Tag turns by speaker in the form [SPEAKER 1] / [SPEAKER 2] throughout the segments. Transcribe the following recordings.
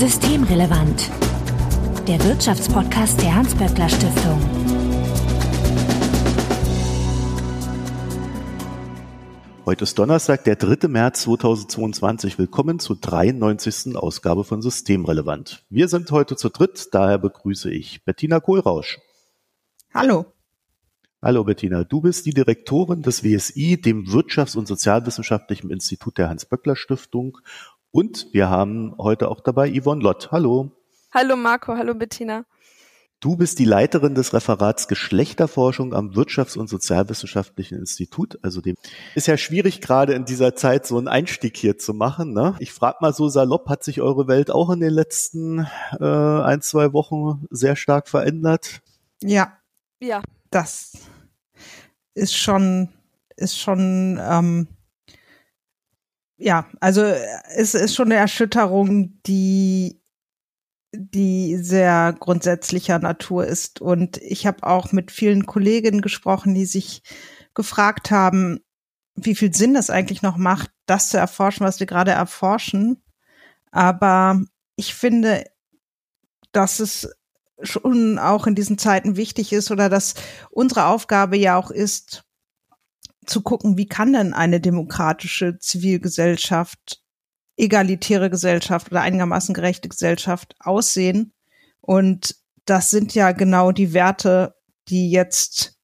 [SPEAKER 1] Systemrelevant. Der Wirtschaftspodcast der Hans-Böckler Stiftung.
[SPEAKER 2] Heute ist Donnerstag, der 3. März 2022. Willkommen zur 93. Ausgabe von Systemrelevant. Wir sind heute zu dritt, daher begrüße ich Bettina Kohlrausch.
[SPEAKER 3] Hallo.
[SPEAKER 2] Hallo Bettina, du bist die Direktorin des WSI, dem Wirtschafts- und Sozialwissenschaftlichen Institut der Hans-Böckler Stiftung. Und wir haben heute auch dabei Yvonne Lott. Hallo.
[SPEAKER 4] Hallo Marco, hallo Bettina.
[SPEAKER 2] Du bist die Leiterin des Referats Geschlechterforschung am Wirtschafts- und Sozialwissenschaftlichen Institut. Also dem ist ja schwierig gerade in dieser Zeit so einen Einstieg hier zu machen. Ne? Ich frage mal so salopp, hat sich eure Welt auch in den letzten äh, ein, zwei Wochen sehr stark verändert?
[SPEAKER 3] Ja.
[SPEAKER 4] Ja.
[SPEAKER 3] Das ist schon, ist schon, ähm, ja, also es ist schon eine Erschütterung, die, die sehr grundsätzlicher Natur ist. Und ich habe auch mit vielen Kolleginnen gesprochen, die sich gefragt haben, wie viel Sinn es eigentlich noch macht, das zu erforschen, was wir gerade erforschen. Aber ich finde, dass es schon auch in diesen Zeiten wichtig ist oder dass unsere Aufgabe ja auch ist, zu gucken, wie kann denn eine demokratische Zivilgesellschaft, egalitäre Gesellschaft oder einigermaßen gerechte Gesellschaft aussehen. Und das sind ja genau die Werte, die jetzt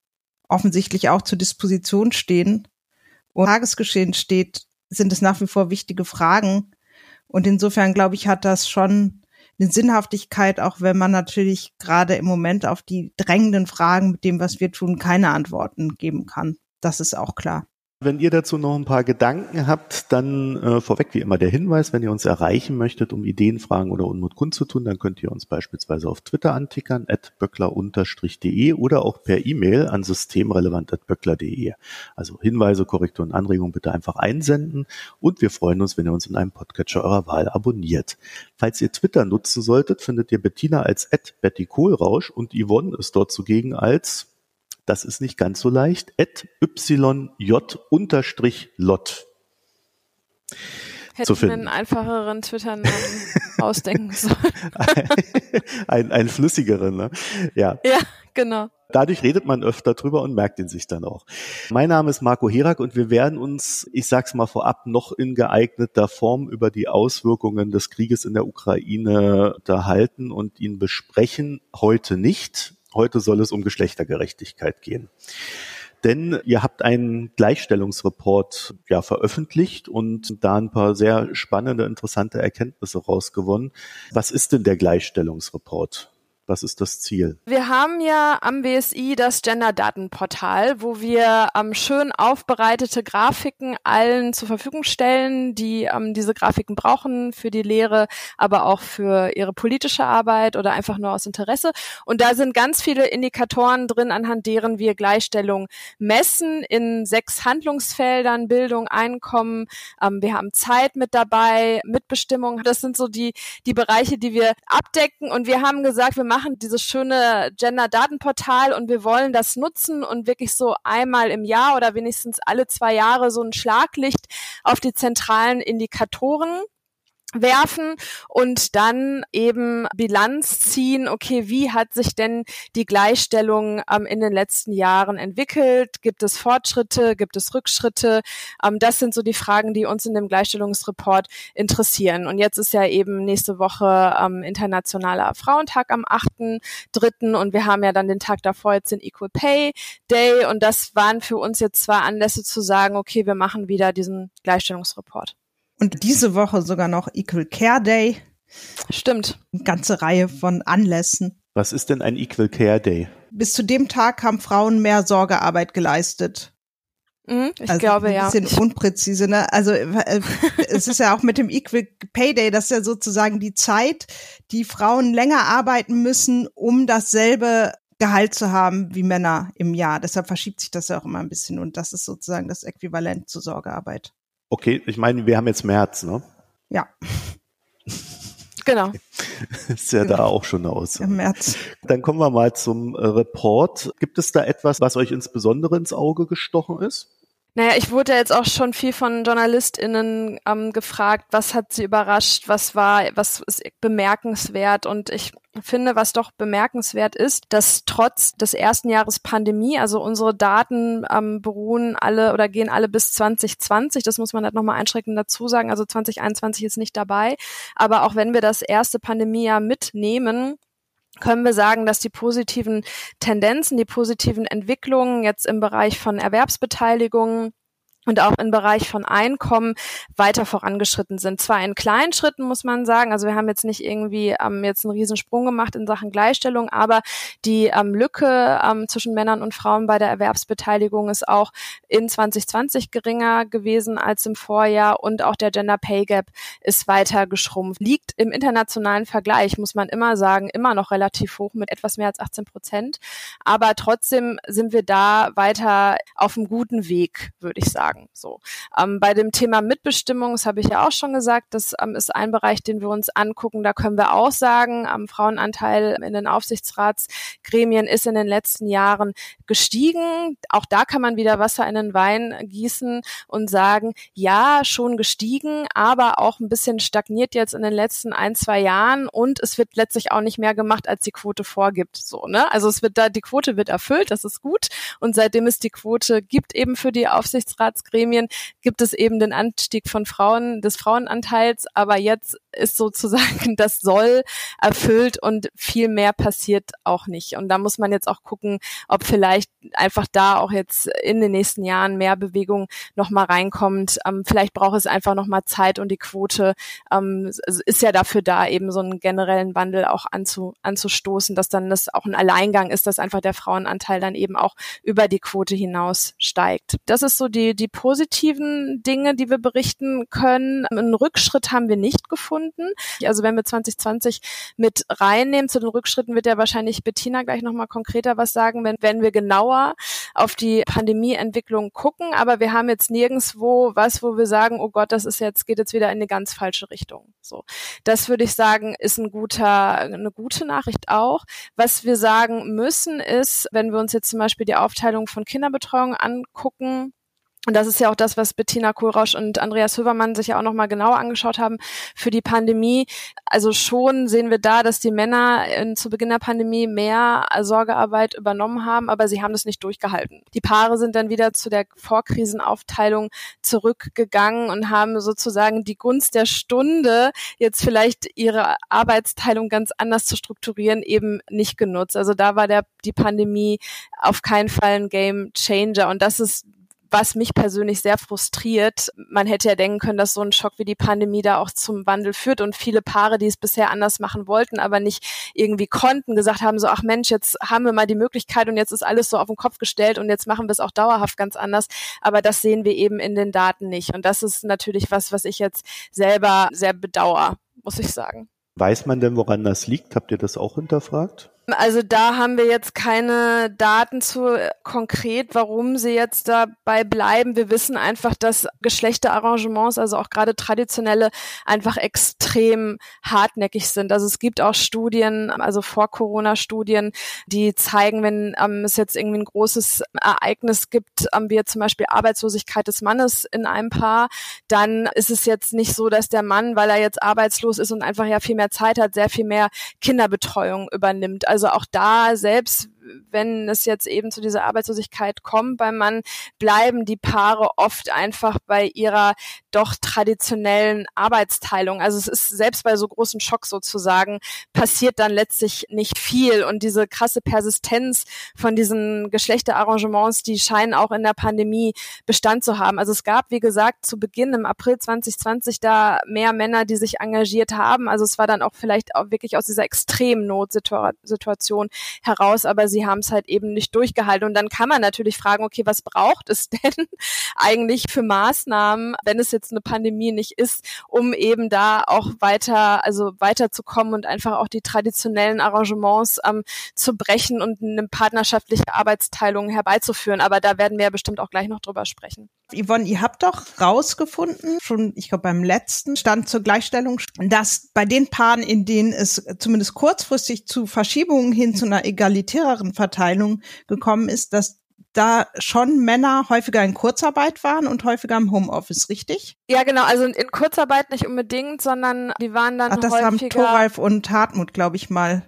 [SPEAKER 3] offensichtlich auch zur Disposition stehen. Und Tagesgeschehen steht, sind es nach wie vor wichtige Fragen. Und insofern, glaube ich, hat das schon eine Sinnhaftigkeit, auch wenn man natürlich gerade im Moment auf die drängenden Fragen mit dem, was wir tun, keine Antworten geben kann. Das ist auch klar.
[SPEAKER 2] Wenn ihr dazu noch ein paar Gedanken habt, dann äh, vorweg wie immer der Hinweis, wenn ihr uns erreichen möchtet, um Ideen, Fragen oder Unmut kundzutun, dann könnt ihr uns beispielsweise auf Twitter antickern, at böckler-de oder auch per E-Mail an systemrelevant.böckler.de. Also Hinweise, Korrekturen, Anregungen bitte einfach einsenden und wir freuen uns, wenn ihr uns in einem Podcatcher eurer Wahl abonniert. Falls ihr Twitter nutzen solltet, findet ihr Bettina als at Betty Kohlrausch und Yvonne ist dort zugegen als das ist nicht ganz so leicht, at yj-lot
[SPEAKER 4] Hätte ich mir einen einfacheren Twitter-Namen ausdenken sollen.
[SPEAKER 2] ein, ein flüssigeren, ne? Ja.
[SPEAKER 4] Ja, genau.
[SPEAKER 2] Dadurch redet man öfter drüber und merkt ihn sich dann auch. Mein Name ist Marco Herak und wir werden uns, ich sag's mal vorab, noch in geeigneter Form über die Auswirkungen des Krieges in der Ukraine unterhalten und ihn besprechen. Heute nicht. Heute soll es um Geschlechtergerechtigkeit gehen. Denn ihr habt einen Gleichstellungsreport ja veröffentlicht und da ein paar sehr spannende, interessante Erkenntnisse rausgewonnen. Was ist denn der Gleichstellungsreport? Was ist das Ziel?
[SPEAKER 4] Wir haben ja am BSI das Gender-Datenportal, wo wir ähm, schön aufbereitete Grafiken allen zur Verfügung stellen, die ähm, diese Grafiken brauchen für die Lehre, aber auch für ihre politische Arbeit oder einfach nur aus Interesse. Und da sind ganz viele Indikatoren drin, anhand deren wir Gleichstellung messen in sechs Handlungsfeldern, Bildung, Einkommen. Ähm, wir haben Zeit mit dabei, Mitbestimmung. Das sind so die, die Bereiche, die wir abdecken. Und wir haben gesagt, wir machen machen dieses schöne Gender-Datenportal und wir wollen das nutzen und wirklich so einmal im Jahr oder wenigstens alle zwei Jahre so ein Schlaglicht auf die zentralen Indikatoren werfen und dann eben Bilanz ziehen, okay, wie hat sich denn die Gleichstellung ähm, in den letzten Jahren entwickelt? Gibt es Fortschritte? Gibt es Rückschritte? Ähm, das sind so die Fragen, die uns in dem Gleichstellungsreport interessieren. Und jetzt ist ja eben nächste Woche ähm, Internationaler Frauentag am 8.3. und wir haben ja dann den Tag davor jetzt den Equal Pay Day und das waren für uns jetzt zwei Anlässe zu sagen, okay, wir machen wieder diesen Gleichstellungsreport.
[SPEAKER 3] Und diese Woche sogar noch Equal Care Day.
[SPEAKER 4] Stimmt.
[SPEAKER 3] Eine ganze Reihe von Anlässen.
[SPEAKER 2] Was ist denn ein Equal Care Day?
[SPEAKER 3] Bis zu dem Tag haben Frauen mehr Sorgearbeit geleistet.
[SPEAKER 4] Mhm, ich also glaube, ja.
[SPEAKER 3] Ein bisschen unpräzise, ne? Also äh, es ist ja auch mit dem Equal Pay Day, das ist ja sozusagen die Zeit, die Frauen länger arbeiten müssen, um dasselbe Gehalt zu haben wie Männer im Jahr. Deshalb verschiebt sich das ja auch immer ein bisschen und das ist sozusagen das Äquivalent zur Sorgearbeit.
[SPEAKER 2] Okay, ich meine, wir haben jetzt März, ne?
[SPEAKER 3] Ja.
[SPEAKER 4] Genau.
[SPEAKER 2] Ist ja genau. da auch schon aus.
[SPEAKER 3] Im März.
[SPEAKER 2] Dann kommen wir mal zum äh, Report. Gibt es da etwas, was euch insbesondere ins Auge gestochen ist?
[SPEAKER 4] Naja, ich wurde jetzt auch schon viel von JournalistInnen ähm, gefragt, was hat sie überrascht, was war, was ist bemerkenswert und ich finde, was doch bemerkenswert ist, dass trotz des ersten Jahres Pandemie, also unsere Daten ähm, beruhen alle oder gehen alle bis 2020, das muss man halt nochmal einschränkend dazu sagen, also 2021 ist nicht dabei, aber auch wenn wir das erste Pandemiejahr mitnehmen, können wir sagen, dass die positiven Tendenzen, die positiven Entwicklungen jetzt im Bereich von Erwerbsbeteiligung und auch im Bereich von Einkommen weiter vorangeschritten sind. Zwar in kleinen Schritten, muss man sagen, also wir haben jetzt nicht irgendwie ähm, jetzt einen Riesensprung gemacht in Sachen Gleichstellung, aber die ähm, Lücke ähm, zwischen Männern und Frauen bei der Erwerbsbeteiligung ist auch in 2020 geringer gewesen als im Vorjahr und auch der Gender Pay Gap ist weiter geschrumpft. Liegt im internationalen Vergleich, muss man immer sagen, immer noch relativ hoch mit etwas mehr als 18 Prozent. Aber trotzdem sind wir da weiter auf einem guten Weg, würde ich sagen sagen. So ähm, bei dem Thema Mitbestimmung, das habe ich ja auch schon gesagt, das ähm, ist ein Bereich, den wir uns angucken. Da können wir auch sagen, am Frauenanteil in den Aufsichtsratsgremien ist in den letzten Jahren gestiegen. Auch da kann man wieder Wasser in den Wein gießen und sagen, ja, schon gestiegen, aber auch ein bisschen stagniert jetzt in den letzten ein, zwei Jahren und es wird letztlich auch nicht mehr gemacht, als die Quote vorgibt. So, ne? Also es wird da, die Quote wird erfüllt, das ist gut. Und seitdem es die Quote gibt eben für die Aufsichtsrats Gremien gibt es eben den Anstieg von Frauen, des Frauenanteils, aber jetzt ist sozusagen das Soll erfüllt und viel mehr passiert auch nicht. Und da muss man jetzt auch gucken, ob vielleicht einfach da auch jetzt in den nächsten Jahren mehr Bewegung nochmal reinkommt. Ähm, vielleicht braucht es einfach nochmal Zeit und die Quote ähm, ist ja dafür da, eben so einen generellen Wandel auch anzu, anzustoßen, dass dann das auch ein Alleingang ist, dass einfach der Frauenanteil dann eben auch über die Quote hinaus steigt. Das ist so die, die positiven Dinge, die wir berichten können. Einen Rückschritt haben wir nicht gefunden. Also wenn wir 2020 mit reinnehmen, zu den Rückschritten wird ja wahrscheinlich Bettina gleich nochmal konkreter was sagen, wenn, wenn wir genauer auf die Pandemieentwicklung gucken. Aber wir haben jetzt nirgendswo was, wo wir sagen, oh Gott, das ist jetzt, geht jetzt wieder in eine ganz falsche Richtung. So. Das würde ich sagen, ist ein guter, eine gute Nachricht auch. Was wir sagen müssen ist, wenn wir uns jetzt zum Beispiel die Aufteilung von Kinderbetreuung angucken, und das ist ja auch das, was Bettina Kohlrausch und Andreas Hövermann sich ja auch nochmal genauer angeschaut haben für die Pandemie. Also schon sehen wir da, dass die Männer in, zu Beginn der Pandemie mehr Sorgearbeit übernommen haben, aber sie haben das nicht durchgehalten. Die Paare sind dann wieder zu der Vorkrisenaufteilung zurückgegangen und haben sozusagen die Gunst der Stunde, jetzt vielleicht ihre Arbeitsteilung ganz anders zu strukturieren, eben nicht genutzt. Also da war der, die Pandemie auf keinen Fall ein Game Changer. Und das ist was mich persönlich sehr frustriert. Man hätte ja denken können, dass so ein Schock wie die Pandemie da auch zum Wandel führt und viele Paare, die es bisher anders machen wollten, aber nicht irgendwie konnten, gesagt haben so, ach Mensch, jetzt haben wir mal die Möglichkeit und jetzt ist alles so auf den Kopf gestellt und jetzt machen wir es auch dauerhaft ganz anders. Aber das sehen wir eben in den Daten nicht. Und das ist natürlich was, was ich jetzt selber sehr bedauere, muss ich sagen.
[SPEAKER 2] Weiß man denn, woran das liegt? Habt ihr das auch hinterfragt?
[SPEAKER 4] Also da haben wir jetzt keine Daten zu äh, konkret, warum sie jetzt dabei bleiben. Wir wissen einfach, dass Geschlechterarrangements, also auch gerade traditionelle, einfach extrem hartnäckig sind. Also es gibt auch Studien, also vor Corona-Studien, die zeigen, wenn ähm, es jetzt irgendwie ein großes Ereignis gibt, ähm, wie zum Beispiel Arbeitslosigkeit des Mannes in einem Paar, dann ist es jetzt nicht so, dass der Mann, weil er jetzt arbeitslos ist und einfach ja viel mehr Zeit hat, sehr viel mehr Kinderbetreuung übernimmt. Also auch da selbst wenn es jetzt eben zu dieser Arbeitslosigkeit kommt beim Mann, bleiben die Paare oft einfach bei ihrer doch traditionellen Arbeitsteilung. Also es ist selbst bei so großen Schock sozusagen passiert dann letztlich nicht viel und diese krasse Persistenz von diesen Geschlechterarrangements, die scheinen auch in der Pandemie Bestand zu haben. Also es gab, wie gesagt, zu Beginn im April 2020 da mehr Männer, die sich engagiert haben. Also es war dann auch vielleicht auch wirklich aus dieser extremen Notsituation heraus, aber sie haben es halt eben nicht durchgehalten. Und dann kann man natürlich fragen, okay, was braucht es denn eigentlich für Maßnahmen, wenn es jetzt eine Pandemie nicht ist, um eben da auch weiter, also weiterzukommen und einfach auch die traditionellen Arrangements ähm, zu brechen und eine partnerschaftliche Arbeitsteilung herbeizuführen. Aber da werden wir ja bestimmt auch gleich noch drüber sprechen.
[SPEAKER 3] Yvonne, ihr habt doch rausgefunden, schon, ich glaube, beim letzten Stand zur Gleichstellung, dass bei den Paaren, in denen es zumindest kurzfristig zu Verschiebungen hin zu einer egalitäreren Verteilung gekommen ist, dass da schon Männer häufiger in Kurzarbeit waren und häufiger im Homeoffice, richtig?
[SPEAKER 4] Ja, genau. Also in Kurzarbeit nicht unbedingt, sondern die waren dann
[SPEAKER 3] Ach, das
[SPEAKER 4] häufiger.
[SPEAKER 3] haben Thoralf und Hartmut, glaube ich, mal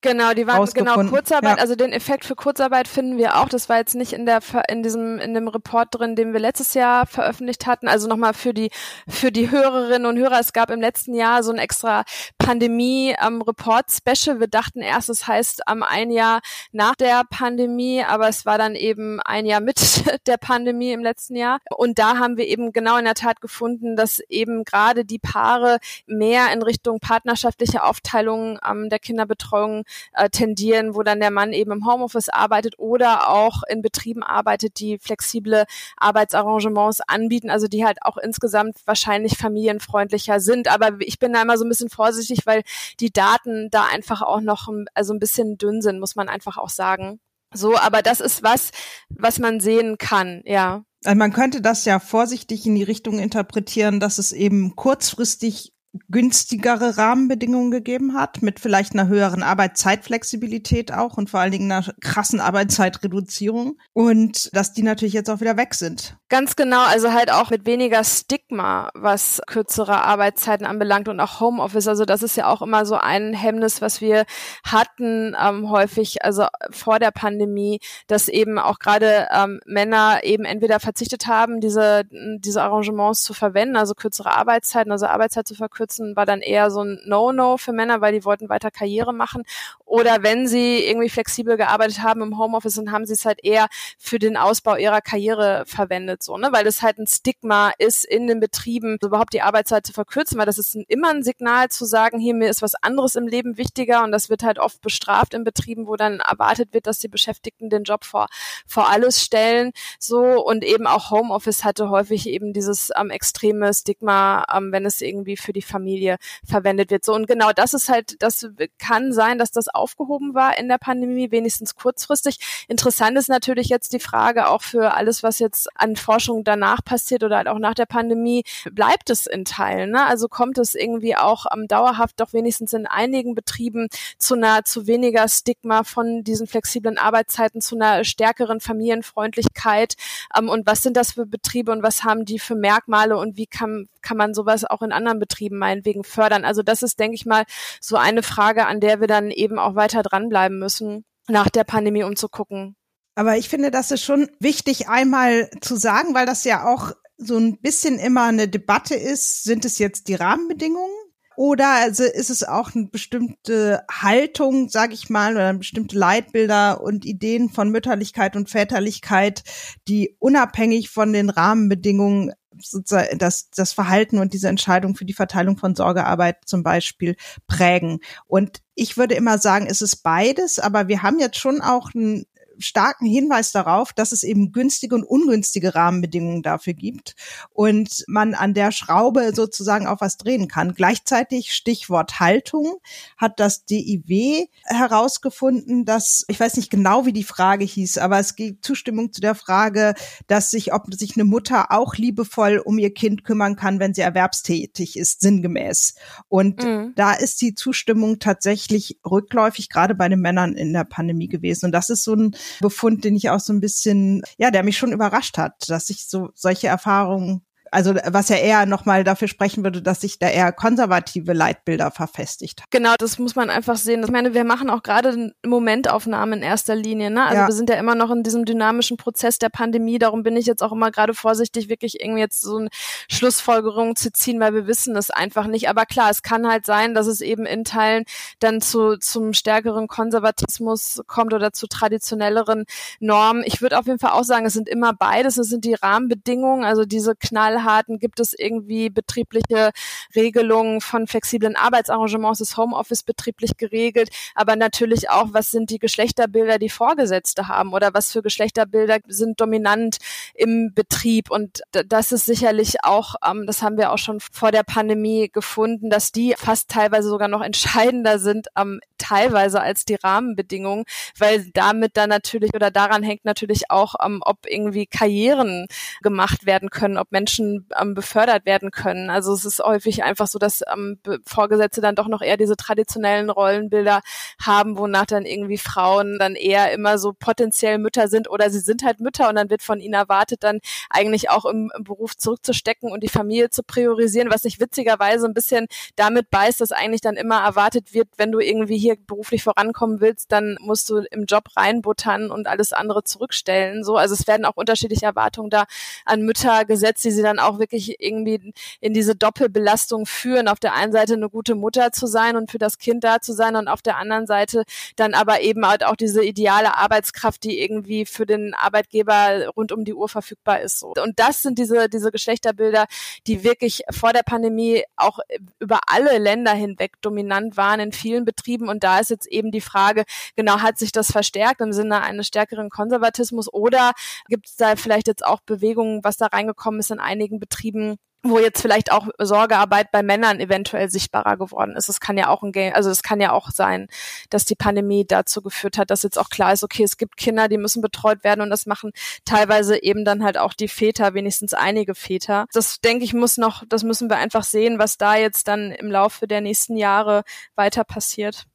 [SPEAKER 4] Genau, die waren genau Kurzarbeit.
[SPEAKER 3] Ja.
[SPEAKER 4] Also den Effekt für Kurzarbeit finden wir auch. Das war jetzt nicht in der in diesem in dem Report drin, den wir letztes Jahr veröffentlicht hatten. Also nochmal für die für die Hörerinnen und Hörer. Es gab im letzten Jahr so ein extra Pandemie ähm, Report Special. Wir dachten erst, es heißt ähm, ein Jahr nach der Pandemie, aber es war dann eben ein Jahr mit der Pandemie im letzten Jahr. Und da haben wir eben genau in der Tat gefunden, dass eben gerade die Paare mehr in Richtung partnerschaftliche Aufteilung ähm, der Kinderbetreuung äh, tendieren, wo dann der Mann eben im Homeoffice arbeitet oder auch in Betrieben arbeitet, die flexible Arbeitsarrangements anbieten, also die halt auch insgesamt wahrscheinlich familienfreundlicher sind. Aber ich bin da immer so ein bisschen vorsichtig, weil die Daten da einfach auch noch also ein bisschen dünn sind, muss man einfach auch sagen. So, aber das ist was, was man sehen kann, ja.
[SPEAKER 3] Also man könnte das ja vorsichtig in die Richtung interpretieren, dass es eben kurzfristig günstigere Rahmenbedingungen gegeben hat, mit vielleicht einer höheren Arbeitszeitflexibilität auch und vor allen Dingen einer krassen Arbeitszeitreduzierung und dass die natürlich jetzt auch wieder weg sind.
[SPEAKER 4] Ganz genau, also halt auch mit weniger Stigma, was kürzere Arbeitszeiten anbelangt und auch Homeoffice. Also das ist ja auch immer so ein Hemmnis, was wir hatten ähm, häufig, also vor der Pandemie, dass eben auch gerade ähm, Männer eben entweder verzichtet haben, diese, diese Arrangements zu verwenden, also kürzere Arbeitszeiten, also Arbeitszeit zu verkürzen, war dann eher so ein No-No für Männer, weil die wollten weiter Karriere machen. Oder wenn sie irgendwie flexibel gearbeitet haben im Homeoffice, dann haben sie es halt eher für den Ausbau ihrer Karriere verwendet so, ne? Weil es halt ein Stigma ist in den Betrieben, überhaupt die Arbeitszeit zu verkürzen, weil das ist ein, immer ein Signal zu sagen, hier mir ist was anderes im Leben wichtiger und das wird halt oft bestraft in Betrieben, wo dann erwartet wird, dass die Beschäftigten den Job vor, vor alles stellen, so und eben auch Homeoffice hatte häufig eben dieses ähm, extreme Stigma, ähm, wenn es irgendwie für die Familie verwendet wird. So und genau das ist halt, das kann sein, dass das aufgehoben war in der Pandemie, wenigstens kurzfristig. Interessant ist natürlich jetzt die Frage auch für alles, was jetzt an Forschung danach passiert oder halt auch nach der Pandemie, bleibt es in Teilen. Ne? Also kommt es irgendwie auch ähm, dauerhaft doch wenigstens in einigen Betrieben zu einer zu weniger Stigma von diesen flexiblen Arbeitszeiten, zu einer stärkeren Familienfreundlichkeit. Ähm, und was sind das für Betriebe und was haben die für Merkmale und wie kann, kann man sowas auch in anderen Betrieben meinetwegen fördern? Also das ist, denke ich mal, so eine Frage, an der wir dann eben auch weiter dranbleiben müssen nach der Pandemie, um zu gucken,
[SPEAKER 3] aber ich finde, das ist schon wichtig einmal zu sagen, weil das ja auch so ein bisschen immer eine Debatte ist. Sind es jetzt die Rahmenbedingungen? Oder ist es auch eine bestimmte Haltung, sage ich mal, oder bestimmte Leitbilder und Ideen von Mütterlichkeit und Väterlichkeit, die unabhängig von den Rahmenbedingungen sozusagen das, das Verhalten und diese Entscheidung für die Verteilung von Sorgearbeit zum Beispiel prägen. Und ich würde immer sagen, es ist beides, aber wir haben jetzt schon auch ein starken Hinweis darauf, dass es eben günstige und ungünstige Rahmenbedingungen dafür gibt und man an der Schraube sozusagen auch was drehen kann. Gleichzeitig Stichwort Haltung hat das DIW herausgefunden, dass ich weiß nicht genau, wie die Frage hieß, aber es gibt Zustimmung zu der Frage, dass sich ob sich eine Mutter auch liebevoll um ihr Kind kümmern kann, wenn sie erwerbstätig ist, sinngemäß. Und mhm. da ist die Zustimmung tatsächlich rückläufig, gerade bei den Männern in der Pandemie gewesen. Und das ist so ein Befund, den ich auch so ein bisschen, ja, der mich schon überrascht hat, dass ich so solche Erfahrungen also was ja eher nochmal dafür sprechen würde, dass sich da eher konservative Leitbilder verfestigt.
[SPEAKER 4] Genau, das muss man einfach sehen. Ich meine, wir machen auch gerade Momentaufnahmen in erster Linie. Ne? Also ja. wir sind ja immer noch in diesem dynamischen Prozess der Pandemie. Darum bin ich jetzt auch immer gerade vorsichtig, wirklich irgendwie jetzt so eine Schlussfolgerung zu ziehen, weil wir wissen es einfach nicht. Aber klar, es kann halt sein, dass es eben in Teilen dann zu zum stärkeren Konservatismus kommt oder zu traditionelleren Normen. Ich würde auf jeden Fall auch sagen, es sind immer beides. Es sind die Rahmenbedingungen, also diese knall Knallharten? Gibt es irgendwie betriebliche Regelungen von flexiblen Arbeitsarrangements? Ist Homeoffice betrieblich geregelt? Aber natürlich auch, was sind die Geschlechterbilder, die Vorgesetzte haben? Oder was für Geschlechterbilder sind dominant im Betrieb? Und das ist sicherlich auch, ähm, das haben wir auch schon vor der Pandemie gefunden, dass die fast teilweise sogar noch entscheidender sind, ähm, teilweise als die Rahmenbedingungen, weil damit dann natürlich oder daran hängt natürlich auch, ähm, ob irgendwie Karrieren gemacht werden können, ob Menschen Ähm, befördert werden können. Also es ist häufig einfach so, dass ähm, Vorgesetzte dann doch noch eher diese traditionellen Rollenbilder haben, wonach dann irgendwie Frauen dann eher immer so potenziell Mütter sind oder sie sind halt Mütter und dann wird von ihnen erwartet, dann eigentlich auch im, im Beruf zurückzustecken und die Familie zu priorisieren, was sich witzigerweise ein bisschen damit beißt, dass eigentlich dann immer erwartet wird, wenn du irgendwie hier beruflich vorankommen willst, dann musst du im Job reinbuttern und alles andere zurückstellen. So, also es werden auch unterschiedliche Erwartungen da an Mütter gesetzt, die sie dann auch wirklich irgendwie in diese Doppelbelastung führen. Auf der einen Seite eine gute Mutter zu sein und für das Kind da zu sein und auf der anderen Seite dann aber eben halt auch diese ideale Arbeitskraft, die irgendwie für den Arbeitgeber rund um die Uhr verfügbar ist. Und das sind diese, diese Geschlechterbilder, die wirklich vor der Pandemie auch über alle Länder hinweg dominant waren in vielen Betrieben. Und da ist jetzt eben die Frage, genau, hat sich das verstärkt im Sinne eines stärkeren Konservatismus oder gibt es da vielleicht jetzt auch Bewegungen, was da reingekommen ist in einigen Betrieben, wo jetzt vielleicht auch Sorgearbeit bei Männern eventuell sichtbarer geworden ist. Es kann ja auch ein Game, also es kann ja auch sein, dass die Pandemie dazu geführt hat, dass jetzt auch klar ist, okay, es gibt Kinder, die müssen betreut werden und das machen teilweise eben dann halt auch die Väter, wenigstens einige Väter. Das denke ich muss noch, das müssen wir einfach sehen, was da jetzt dann im Laufe der nächsten Jahre weiter passiert.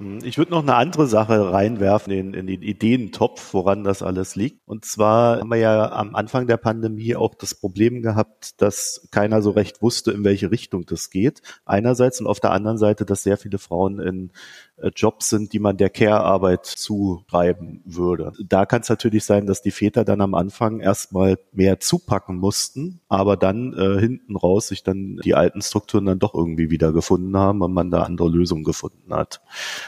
[SPEAKER 2] Hm, ich würde noch eine andere Sache reinwerfen in, in den Ideentopf, woran das alles liegt. Und zwar haben wir ja am Anfang der Pandemie auch das Problem gehabt, dass keiner so recht wusste, in welche Richtung das geht. Einerseits und auf der anderen Seite, dass sehr viele Frauen in Jobs sind, die man der Care-Arbeit zuschreiben würde. Da kann es natürlich sein, dass die Väter dann am Anfang erstmal mehr zupacken mussten, aber dann äh, hinten raus sich dann die alten Strukturen dann doch irgendwie wieder gefunden haben und man da andere Lösungen gefunden hat.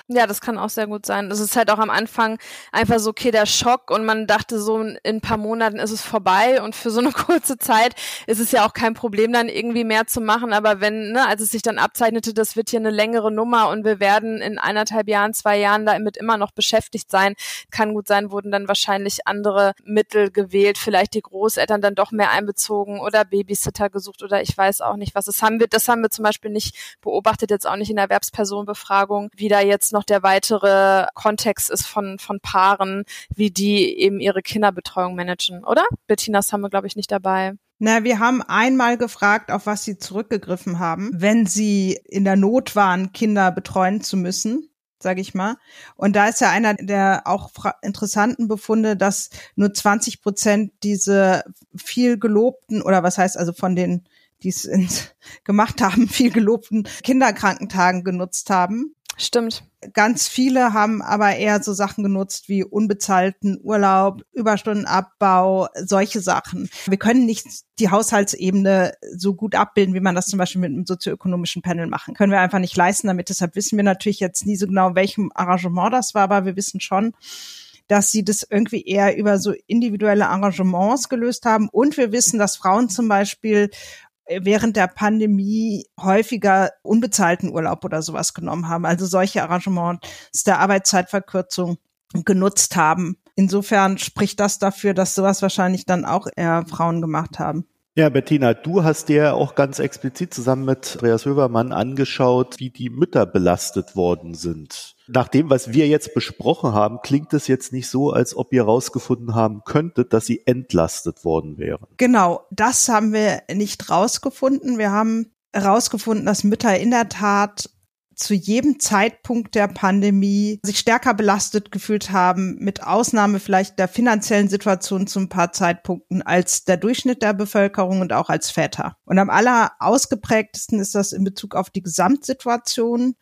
[SPEAKER 4] Ja, das kann auch sehr gut sein. Das ist halt auch am Anfang einfach so, okay, der Schock und man dachte so, in ein paar Monaten ist es vorbei und für so eine kurze Zeit ist es ja auch kein Problem, dann irgendwie mehr zu machen. Aber wenn, ne, als es sich dann abzeichnete, das wird hier eine längere Nummer und wir werden in einer eineinhalb Jahren, zwei Jahren damit immer noch beschäftigt sein. Kann gut sein, wurden dann wahrscheinlich andere Mittel gewählt, vielleicht die Großeltern dann doch mehr einbezogen oder Babysitter gesucht oder ich weiß auch nicht was. Das haben wir, das haben wir zum Beispiel nicht beobachtet, jetzt auch nicht in der Erwerbspersonenbefragung, wie da jetzt noch der weitere Kontext ist von, von Paaren, wie die eben ihre Kinderbetreuung managen, oder? Bettinas haben wir, glaube ich, nicht dabei.
[SPEAKER 3] Na, wir haben einmal gefragt, auf was sie zurückgegriffen haben, wenn sie in der Not waren, Kinder betreuen zu müssen sage ich mal. Und da ist ja einer der auch interessanten Befunde, dass nur 20 Prozent diese viel gelobten oder was heißt also von den die es gemacht haben, viel gelobten Kinderkrankentagen genutzt haben.
[SPEAKER 4] Stimmt.
[SPEAKER 3] Ganz viele haben aber eher so Sachen genutzt wie unbezahlten Urlaub, Überstundenabbau, solche Sachen. Wir können nicht die Haushaltsebene so gut abbilden, wie man das zum Beispiel mit einem sozioökonomischen Panel machen. Können wir einfach nicht leisten damit. Deshalb wissen wir natürlich jetzt nie so genau, welchem Arrangement das war, aber wir wissen schon, dass sie das irgendwie eher über so individuelle Arrangements gelöst haben. Und wir wissen, dass Frauen zum Beispiel während der Pandemie häufiger unbezahlten Urlaub oder sowas genommen haben. Also solche Arrangements der Arbeitszeitverkürzung genutzt haben. Insofern spricht das dafür, dass sowas wahrscheinlich dann auch eher Frauen gemacht haben.
[SPEAKER 2] Ja, Bettina, du hast dir auch ganz explizit zusammen mit Andreas Hövermann angeschaut, wie die Mütter belastet worden sind. Nach dem, was wir jetzt besprochen haben, klingt es jetzt nicht so, als ob ihr rausgefunden haben könntet, dass sie entlastet worden wären.
[SPEAKER 3] Genau, das haben wir nicht rausgefunden. Wir haben herausgefunden, dass Mütter in der Tat zu jedem Zeitpunkt der Pandemie sich stärker belastet gefühlt haben, mit Ausnahme vielleicht der finanziellen Situation zu ein paar Zeitpunkten als der Durchschnitt der Bevölkerung und auch als Väter. Und am aller ausgeprägtesten ist das in Bezug auf die Gesamtsituation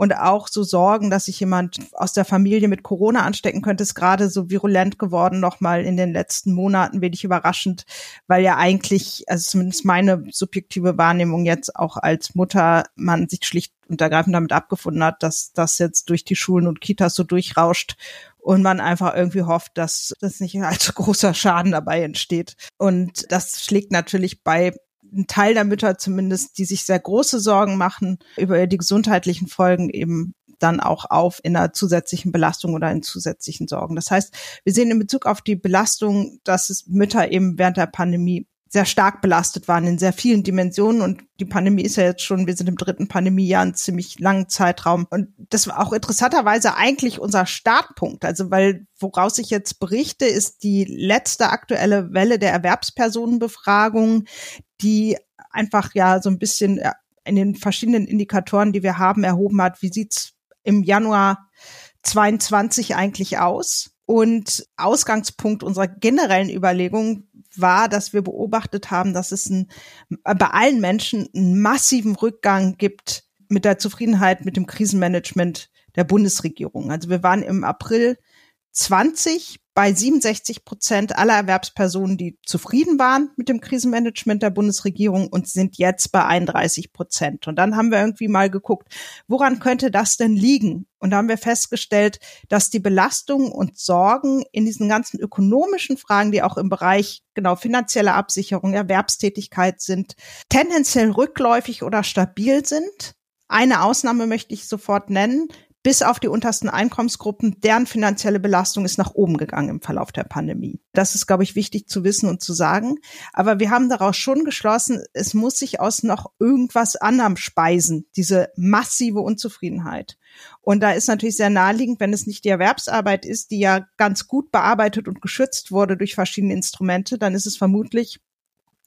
[SPEAKER 3] und auch so Sorgen, dass sich jemand aus der Familie mit Corona anstecken könnte, ist gerade so virulent geworden nochmal in den letzten Monaten, wenig überraschend, weil ja eigentlich, also zumindest meine subjektive Wahrnehmung jetzt auch als Mutter, man sich schlicht und ergreifend damit abgefunden hat, dass das jetzt durch die Schulen und Kitas so durchrauscht und man einfach irgendwie hofft, dass das nicht allzu großer Schaden dabei entsteht. Und das schlägt natürlich bei ein Teil der Mütter zumindest, die sich sehr große Sorgen machen über die gesundheitlichen Folgen eben dann auch auf in einer zusätzlichen Belastung oder in zusätzlichen Sorgen. Das heißt, wir sehen in Bezug auf die Belastung, dass es Mütter eben während der Pandemie sehr stark belastet waren in sehr vielen Dimensionen. Und die Pandemie ist ja jetzt schon, wir sind im dritten Pandemiejahr, einen ziemlich langen Zeitraum. Und das war auch interessanterweise eigentlich unser Startpunkt, also weil woraus ich jetzt berichte, ist die letzte aktuelle Welle der Erwerbspersonenbefragung, die einfach ja so ein bisschen in den verschiedenen Indikatoren, die wir haben, erhoben hat, wie sieht's im Januar 22 eigentlich aus? Und Ausgangspunkt unserer generellen Überlegung war, dass wir beobachtet haben, dass es ein, bei allen Menschen einen massiven Rückgang gibt mit der Zufriedenheit mit dem Krisenmanagement der Bundesregierung. Also wir waren im April 20 bei 67 Prozent aller Erwerbspersonen, die zufrieden waren mit dem Krisenmanagement der Bundesregierung und sind jetzt bei 31 Prozent. Und dann haben wir irgendwie mal geguckt, woran könnte das denn liegen? Und da haben wir festgestellt, dass die Belastungen und Sorgen in diesen ganzen ökonomischen Fragen, die auch im Bereich genau finanzielle Absicherung, Erwerbstätigkeit sind, tendenziell rückläufig oder stabil sind. Eine Ausnahme möchte ich sofort nennen bis auf die untersten Einkommensgruppen, deren finanzielle Belastung ist nach oben gegangen im Verlauf der Pandemie. Das ist, glaube ich, wichtig zu wissen und zu sagen. Aber wir haben daraus schon geschlossen, es muss sich aus noch irgendwas anderem speisen, diese massive Unzufriedenheit. Und da ist natürlich sehr naheliegend, wenn es nicht die Erwerbsarbeit ist, die ja ganz gut bearbeitet und geschützt wurde durch verschiedene Instrumente, dann ist es vermutlich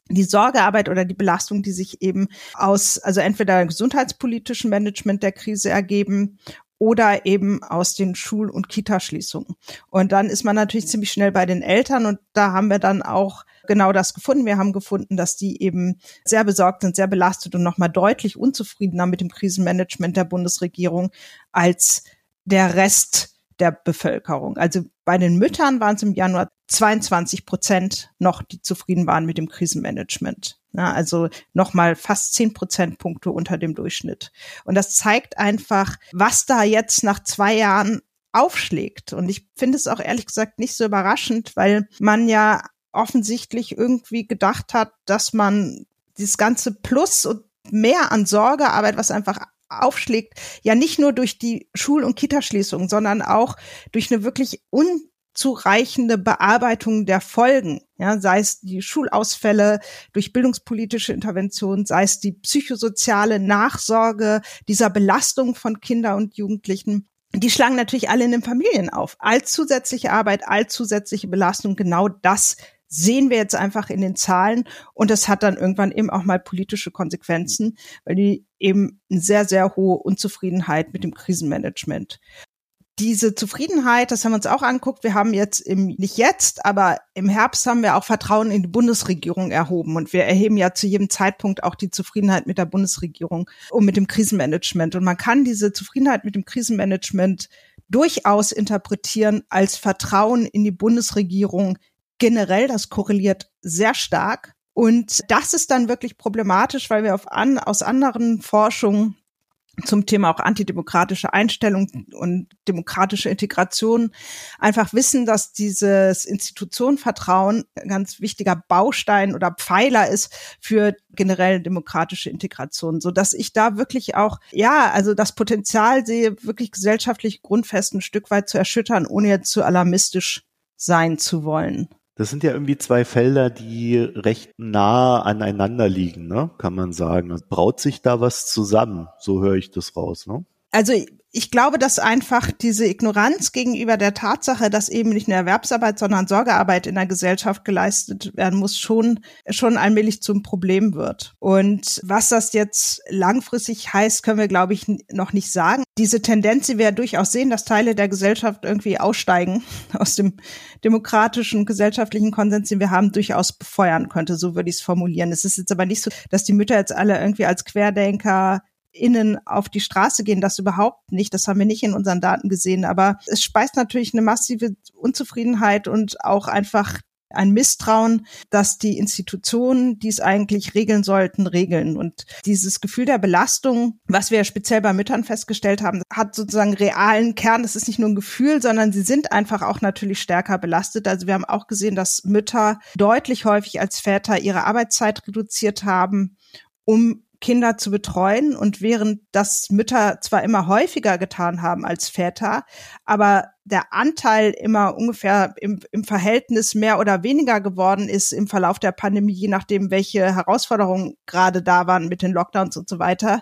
[SPEAKER 3] die Sorgearbeit oder die Belastung, die sich eben aus, also entweder gesundheitspolitischen Management der Krise ergeben oder eben aus den Schul- und Kitaschließungen. Und dann ist man natürlich ziemlich schnell bei den Eltern und da haben wir dann auch genau das gefunden. Wir haben gefunden, dass die eben sehr besorgt sind, sehr belastet und nochmal deutlich unzufriedener mit dem Krisenmanagement der Bundesregierung als der Rest der Bevölkerung. Also bei den Müttern waren es im Januar 22 Prozent noch, die zufrieden waren mit dem Krisenmanagement. Ja, also nochmal fast zehn Prozentpunkte unter dem Durchschnitt. Und das zeigt einfach, was da jetzt nach zwei Jahren aufschlägt. Und ich finde es auch ehrlich gesagt nicht so überraschend, weil man ja offensichtlich irgendwie gedacht hat, dass man dieses ganze Plus und mehr an Sorgearbeit, was einfach aufschlägt, ja nicht nur durch die Schul- und Kitaschließung, sondern auch durch eine wirklich unzureichende Bearbeitung der Folgen, ja, sei es die Schulausfälle durch bildungspolitische Intervention, sei es die psychosoziale Nachsorge dieser Belastung von Kinder und Jugendlichen. Die schlagen natürlich alle in den Familien auf. All zusätzliche Arbeit, all zusätzliche Belastung, genau das sehen wir jetzt einfach in den Zahlen und das hat dann irgendwann eben auch mal politische Konsequenzen, weil die eben eine sehr, sehr hohe Unzufriedenheit mit dem Krisenmanagement. Diese Zufriedenheit, das haben wir uns auch anguckt. Wir haben jetzt im, nicht jetzt, aber im Herbst haben wir auch Vertrauen in die Bundesregierung erhoben und wir erheben ja zu jedem Zeitpunkt auch die Zufriedenheit mit der Bundesregierung und mit dem Krisenmanagement. Und man kann diese Zufriedenheit mit dem Krisenmanagement durchaus interpretieren als Vertrauen in die Bundesregierung generell, das korreliert sehr stark. Und das ist dann wirklich problematisch, weil wir auf an, aus anderen Forschungen zum Thema auch antidemokratische Einstellung und demokratische Integration einfach wissen, dass dieses Institutionenvertrauen ein ganz wichtiger Baustein oder Pfeiler ist für generell demokratische Integration, so dass ich da wirklich auch, ja, also das Potenzial sehe, wirklich gesellschaftlich Grundfest ein Stück weit zu erschüttern, ohne jetzt zu alarmistisch sein zu wollen.
[SPEAKER 2] Das sind ja irgendwie zwei Felder, die recht nah aneinander liegen, ne? kann man sagen. Es braut sich da was zusammen, so höre ich das raus. Ne?
[SPEAKER 3] Also ich glaube, dass einfach diese Ignoranz gegenüber der Tatsache, dass eben nicht nur Erwerbsarbeit, sondern Sorgearbeit in der Gesellschaft geleistet werden muss, schon, schon allmählich zum Problem wird. Und was das jetzt langfristig heißt, können wir, glaube ich, noch nicht sagen. Diese Tendenz, die wir ja durchaus sehen, dass Teile der Gesellschaft irgendwie aussteigen aus dem demokratischen gesellschaftlichen Konsens, den wir haben, durchaus befeuern könnte. So würde ich es formulieren. Es ist jetzt aber nicht so, dass die Mütter jetzt alle irgendwie als Querdenker innen auf die Straße gehen, das überhaupt nicht. Das haben wir nicht in unseren Daten gesehen. Aber es speist natürlich eine massive Unzufriedenheit und auch einfach ein Misstrauen, dass die Institutionen, die es eigentlich regeln sollten, regeln. Und dieses Gefühl der Belastung, was wir speziell bei Müttern festgestellt haben, hat sozusagen realen Kern. Das ist nicht nur ein Gefühl, sondern sie sind einfach auch natürlich stärker belastet. Also wir haben auch gesehen, dass Mütter deutlich häufig als Väter ihre Arbeitszeit reduziert haben, um Kinder zu betreuen. Und während das Mütter zwar immer häufiger getan haben als Väter, aber der Anteil immer ungefähr im, im Verhältnis mehr oder weniger geworden ist im Verlauf der Pandemie, je nachdem, welche Herausforderungen gerade da waren mit den Lockdowns und so weiter,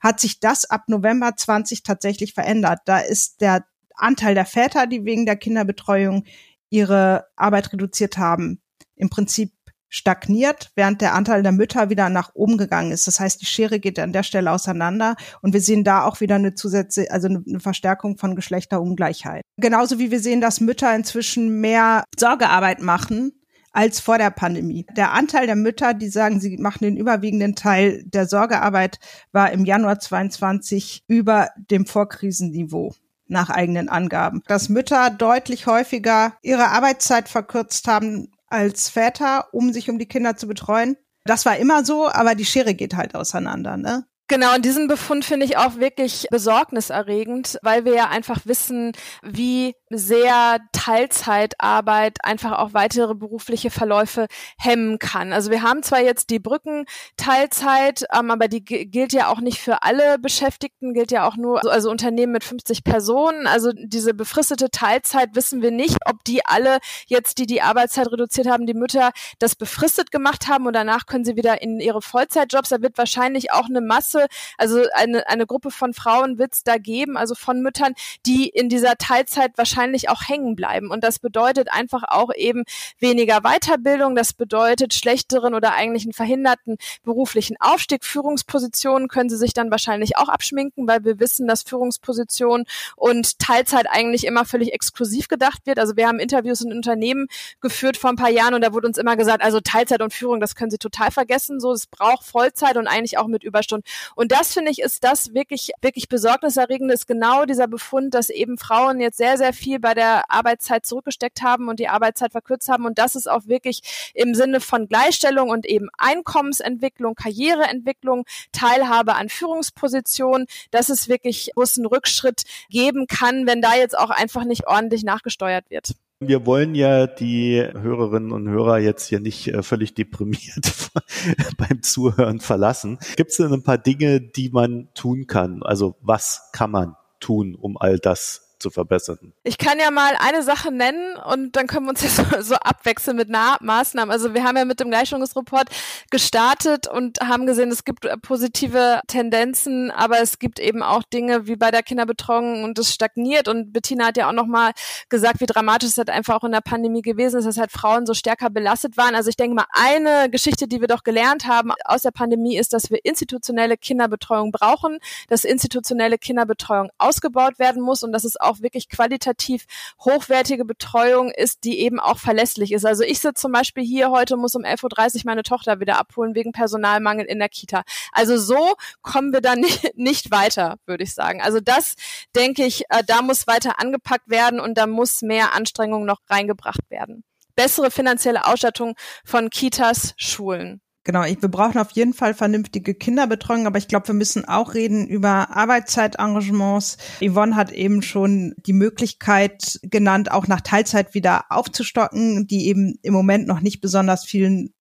[SPEAKER 3] hat sich das ab November 20 tatsächlich verändert. Da ist der Anteil der Väter, die wegen der Kinderbetreuung ihre Arbeit reduziert haben, im Prinzip stagniert, während der Anteil der Mütter wieder nach oben gegangen ist. Das heißt, die Schere geht an der Stelle auseinander und wir sehen da auch wieder eine zusätzliche, also eine Verstärkung von Geschlechterungleichheit. Genauso wie wir sehen, dass Mütter inzwischen mehr Sorgearbeit machen als vor der Pandemie. Der Anteil der Mütter, die sagen, sie machen den überwiegenden Teil der Sorgearbeit, war im Januar 22 über dem Vorkrisenniveau nach eigenen Angaben. Dass Mütter deutlich häufiger ihre Arbeitszeit verkürzt haben als Väter, um sich um die Kinder zu betreuen. Das war immer so, aber die Schere geht halt auseinander, ne?
[SPEAKER 4] Genau, und diesen Befund finde ich auch wirklich besorgniserregend, weil wir ja einfach wissen, wie sehr Teilzeitarbeit einfach auch weitere berufliche Verläufe hemmen kann. Also wir haben zwar jetzt die Brückenteilzeit, ähm, aber die gilt ja auch nicht für alle Beschäftigten, gilt ja auch nur, also Unternehmen mit 50 Personen. Also diese befristete Teilzeit wissen wir nicht, ob die alle jetzt, die die Arbeitszeit reduziert haben, die Mütter das befristet gemacht haben und danach können sie wieder in ihre Vollzeitjobs. Da wird wahrscheinlich auch eine Masse also eine, eine Gruppe von Frauen wird es da geben, also von Müttern, die in dieser Teilzeit wahrscheinlich auch hängen bleiben. Und das bedeutet einfach auch eben weniger Weiterbildung, das bedeutet schlechteren oder eigentlich einen verhinderten beruflichen Aufstieg. Führungspositionen können sie sich dann wahrscheinlich auch abschminken, weil wir wissen, dass Führungspositionen und Teilzeit eigentlich immer völlig exklusiv gedacht wird. Also wir haben Interviews in Unternehmen geführt vor ein paar Jahren und da wurde uns immer gesagt, also Teilzeit und Führung, das können Sie total vergessen. So, es braucht Vollzeit und eigentlich auch mit Überstunden. Und das finde ich ist das wirklich, wirklich besorgniserregende ist genau dieser Befund, dass eben Frauen jetzt sehr, sehr viel bei der Arbeitszeit zurückgesteckt haben und die Arbeitszeit verkürzt haben. Und das ist auch wirklich im Sinne von Gleichstellung und eben Einkommensentwicklung, Karriereentwicklung, Teilhabe an Führungspositionen, dass es wirklich großen Rückschritt geben kann, wenn da jetzt auch einfach nicht ordentlich nachgesteuert wird.
[SPEAKER 2] Wir wollen ja die Hörerinnen und Hörer jetzt hier nicht äh, völlig deprimiert beim Zuhören verlassen. Gibt es denn ein paar Dinge, die man tun kann? Also was kann man tun, um all das zu verbessern.
[SPEAKER 4] Ich kann ja mal eine Sache nennen und dann können wir uns jetzt so, abwechseln mit Na Maßnahmen. Also wir haben ja mit dem Gleichstellungsreport gestartet und haben gesehen, es gibt positive Tendenzen, aber es gibt eben auch Dinge wie bei der Kinderbetreuung und es stagniert. Und Bettina hat ja auch nochmal gesagt, wie dramatisch es halt einfach auch in der Pandemie gewesen ist, dass halt Frauen so stärker belastet waren. Also ich denke mal, eine Geschichte, die wir doch gelernt haben aus der Pandemie ist, dass wir institutionelle Kinderbetreuung brauchen, dass institutionelle Kinderbetreuung ausgebaut werden muss und dass es auch auch wirklich qualitativ hochwertige Betreuung ist, die eben auch verlässlich ist. Also ich sitze zum Beispiel hier heute, muss um 11.30 Uhr meine Tochter wieder abholen wegen Personalmangel in der Kita. Also so kommen wir dann nicht weiter, würde ich sagen. Also das denke ich, äh, da muss weiter angepackt werden und da muss mehr Anstrengung noch reingebracht werden. Bessere finanzielle Ausstattung von Kitas, Schulen.
[SPEAKER 3] Genau, ich, wir brauchen auf jeden Fall vernünftige Kinderbetreuung, aber ich glaube, wir müssen auch reden über Arbeitszeitarrangements. Yvonne hat eben schon die Möglichkeit genannt, auch nach Teilzeit wieder aufzustocken, die eben im Moment noch nicht besonders vielen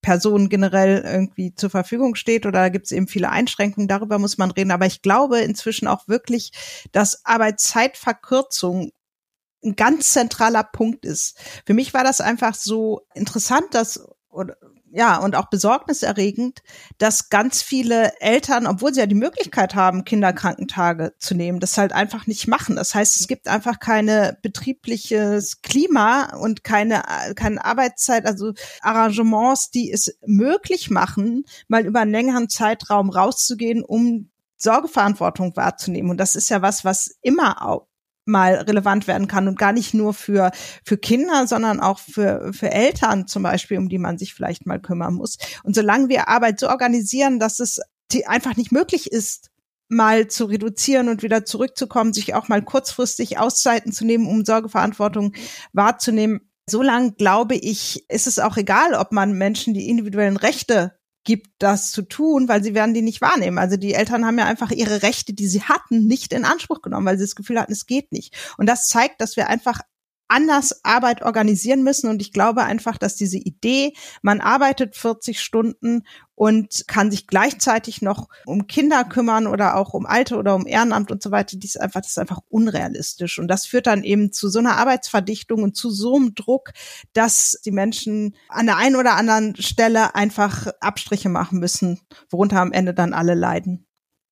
[SPEAKER 3] Personen generell irgendwie zur Verfügung steht oder da gibt es eben viele Einschränkungen, darüber muss man reden. Aber ich glaube inzwischen auch wirklich, dass Arbeitszeitverkürzung ein ganz zentraler Punkt ist. Für mich war das einfach so interessant, dass oder ja, und auch besorgniserregend, dass ganz viele Eltern, obwohl sie ja die Möglichkeit haben, Kinderkrankentage zu nehmen, das halt einfach nicht machen. Das heißt, es gibt einfach keine betriebliches Klima und keine, keine Arbeitszeit, also Arrangements, die es möglich machen, mal über einen längeren Zeitraum rauszugehen, um Sorgeverantwortung wahrzunehmen. Und das ist ja was, was immer auch mal relevant werden kann und gar nicht nur für, für Kinder, sondern auch für, für Eltern zum Beispiel, um die man sich vielleicht mal kümmern muss. Und solange wir Arbeit so organisieren, dass es einfach nicht möglich ist, mal zu reduzieren und wieder zurückzukommen, sich auch mal kurzfristig Auszeiten zu nehmen, um Sorgeverantwortung wahrzunehmen. Solange glaube ich, ist es auch egal, ob man Menschen die individuellen Rechte gibt, das zu tun, weil sie werden die nicht wahrnehmen. Also die Eltern haben ja einfach ihre Rechte, die sie hatten, nicht in Anspruch genommen, weil sie das Gefühl hatten, es geht nicht. Und das zeigt, dass wir einfach anders Arbeit organisieren müssen. Und ich glaube einfach, dass diese Idee, man arbeitet 40 Stunden und kann sich gleichzeitig noch um Kinder kümmern oder auch um Alte oder um Ehrenamt und so weiter, die ist einfach, das ist einfach unrealistisch. Und das führt dann eben zu so einer Arbeitsverdichtung und zu so einem Druck, dass die Menschen an der einen oder anderen Stelle einfach Abstriche machen müssen, worunter am Ende dann alle leiden.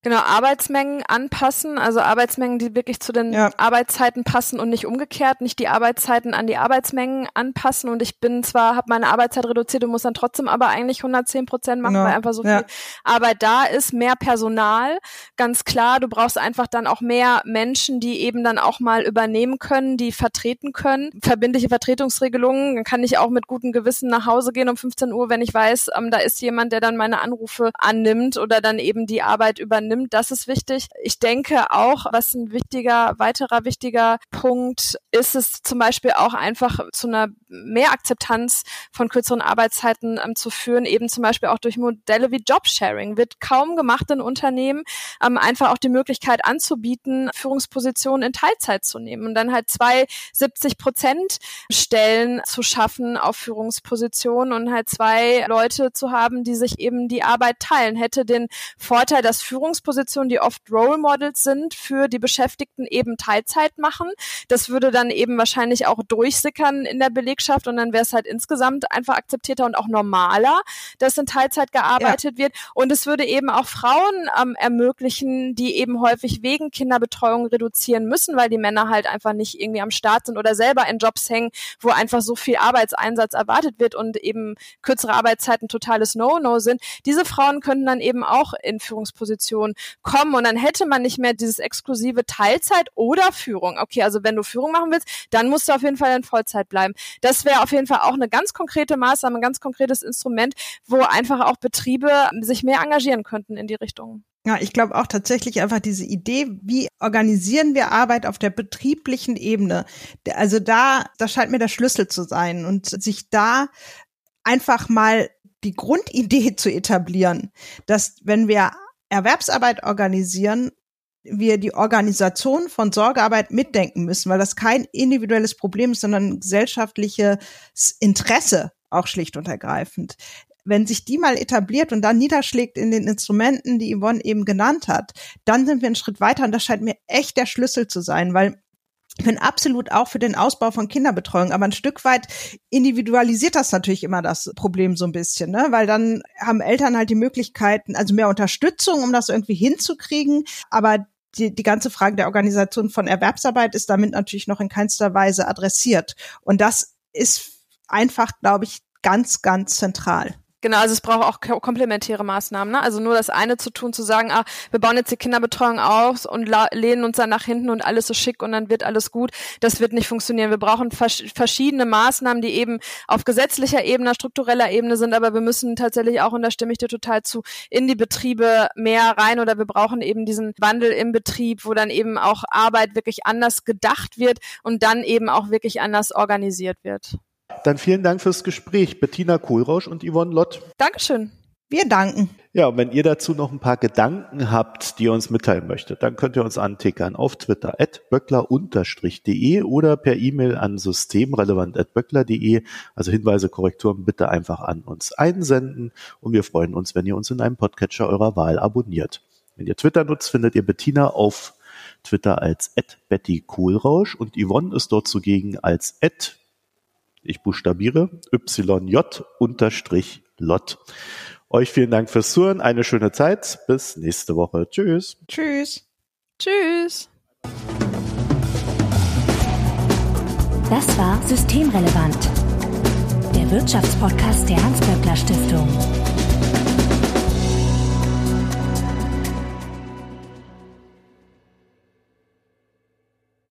[SPEAKER 4] Genau, Arbeitsmengen anpassen, also Arbeitsmengen, die wirklich zu den ja. Arbeitszeiten passen und nicht umgekehrt, nicht die Arbeitszeiten an die Arbeitsmengen anpassen. Und ich bin zwar, habe meine Arbeitszeit reduziert und muss dann trotzdem aber eigentlich 110 Prozent machen, genau. weil einfach so ja. viel Arbeit da ist, mehr Personal, ganz klar. Du brauchst einfach dann auch mehr Menschen, die eben dann auch mal übernehmen können, die vertreten können. Verbindliche Vertretungsregelungen, dann kann ich auch mit gutem Gewissen nach Hause gehen um 15 Uhr, wenn ich weiß, ähm, da ist jemand, der dann meine Anrufe annimmt oder dann eben die Arbeit übernimmt nimmt. Das ist wichtig. Ich denke auch, was ein wichtiger, weiterer wichtiger Punkt ist es zum Beispiel auch einfach zu einer mehr Akzeptanz von kürzeren Arbeitszeiten ähm, zu führen, eben zum Beispiel auch durch Modelle wie Jobsharing. Wird kaum gemacht in Unternehmen, ähm, einfach auch die Möglichkeit anzubieten, Führungspositionen in Teilzeit zu nehmen und dann halt zwei 70 Prozent Stellen zu schaffen auf Führungspositionen und halt zwei Leute zu haben, die sich eben die Arbeit teilen. Hätte den Vorteil, dass Führungs Führungspositionen, die oft Role Models sind, für die Beschäftigten eben Teilzeit machen. Das würde dann eben wahrscheinlich auch durchsickern in der Belegschaft und dann wäre es halt insgesamt einfach akzeptierter und auch normaler, dass in Teilzeit gearbeitet ja. wird. Und es würde eben auch Frauen ähm, ermöglichen, die eben häufig wegen Kinderbetreuung reduzieren müssen, weil die Männer halt einfach nicht irgendwie am Start sind oder selber in Jobs hängen, wo einfach so viel Arbeitseinsatz erwartet wird und eben kürzere Arbeitszeiten totales No-No sind. Diese Frauen könnten dann eben auch in Führungspositionen Position kommen und dann hätte man nicht mehr dieses exklusive Teilzeit oder Führung. Okay, also wenn du Führung machen willst, dann musst du auf jeden Fall in Vollzeit bleiben. Das wäre auf jeden Fall auch eine ganz konkrete Maßnahme, ein ganz konkretes Instrument, wo einfach auch Betriebe sich mehr engagieren könnten in die Richtung.
[SPEAKER 3] Ja, ich glaube auch tatsächlich einfach diese Idee, wie organisieren wir Arbeit auf der betrieblichen Ebene. Also da, das scheint mir der Schlüssel zu sein und sich da einfach mal die Grundidee zu etablieren, dass wenn wir Erwerbsarbeit organisieren, wir die Organisation von Sorgearbeit mitdenken müssen, weil das kein individuelles Problem ist, sondern ein gesellschaftliches Interesse, auch schlicht und ergreifend. Wenn sich die mal etabliert und dann niederschlägt in den Instrumenten, die Yvonne eben genannt hat, dann sind wir einen Schritt weiter und das scheint mir echt der Schlüssel zu sein, weil ich bin absolut auch für den Ausbau von Kinderbetreuung, aber ein Stück weit individualisiert das natürlich immer das Problem so ein bisschen, ne? weil dann haben Eltern halt die Möglichkeiten, also mehr Unterstützung, um das irgendwie hinzukriegen, aber die, die ganze Frage der Organisation von Erwerbsarbeit ist damit natürlich noch in keinster Weise adressiert. Und das ist einfach, glaube ich, ganz, ganz zentral.
[SPEAKER 4] Genau, also es braucht auch komplementäre Maßnahmen. Ne? Also nur das eine zu tun, zu sagen, ah, wir bauen jetzt die Kinderbetreuung aus und lehnen uns dann nach hinten und alles so schick und dann wird alles gut. Das wird nicht funktionieren. Wir brauchen vers verschiedene Maßnahmen, die eben auf gesetzlicher Ebene, struktureller Ebene sind, aber wir müssen tatsächlich auch, und da stimme ich dir total zu, in die Betriebe mehr rein oder wir brauchen eben diesen Wandel im Betrieb, wo dann eben auch Arbeit wirklich anders gedacht wird und dann eben auch wirklich anders organisiert wird.
[SPEAKER 2] Dann vielen Dank fürs Gespräch, Bettina Kohlrausch und Yvonne Lott.
[SPEAKER 4] Dankeschön.
[SPEAKER 3] Wir danken.
[SPEAKER 2] Ja, und wenn ihr dazu noch ein paar Gedanken habt, die ihr uns mitteilen möchtet, dann könnt ihr uns antickern auf Twitter at böckler-de oder per E-Mail an systemrelevant.böckler.de. Also Hinweise, Korrekturen bitte einfach an uns einsenden und wir freuen uns, wenn ihr uns in einem Podcatcher eurer Wahl abonniert. Wenn ihr Twitter nutzt, findet ihr Bettina auf Twitter als Betty Kohlrausch und Yvonne ist dort zugegen als ich buchstabiere YJ unterstrich Lot. Euch vielen Dank fürs Zuhören. Eine schöne Zeit. Bis nächste Woche. Tschüss.
[SPEAKER 3] Tschüss.
[SPEAKER 4] Tschüss.
[SPEAKER 1] Das war Systemrelevant, der Wirtschaftspodcast der Hans-Böckler Stiftung.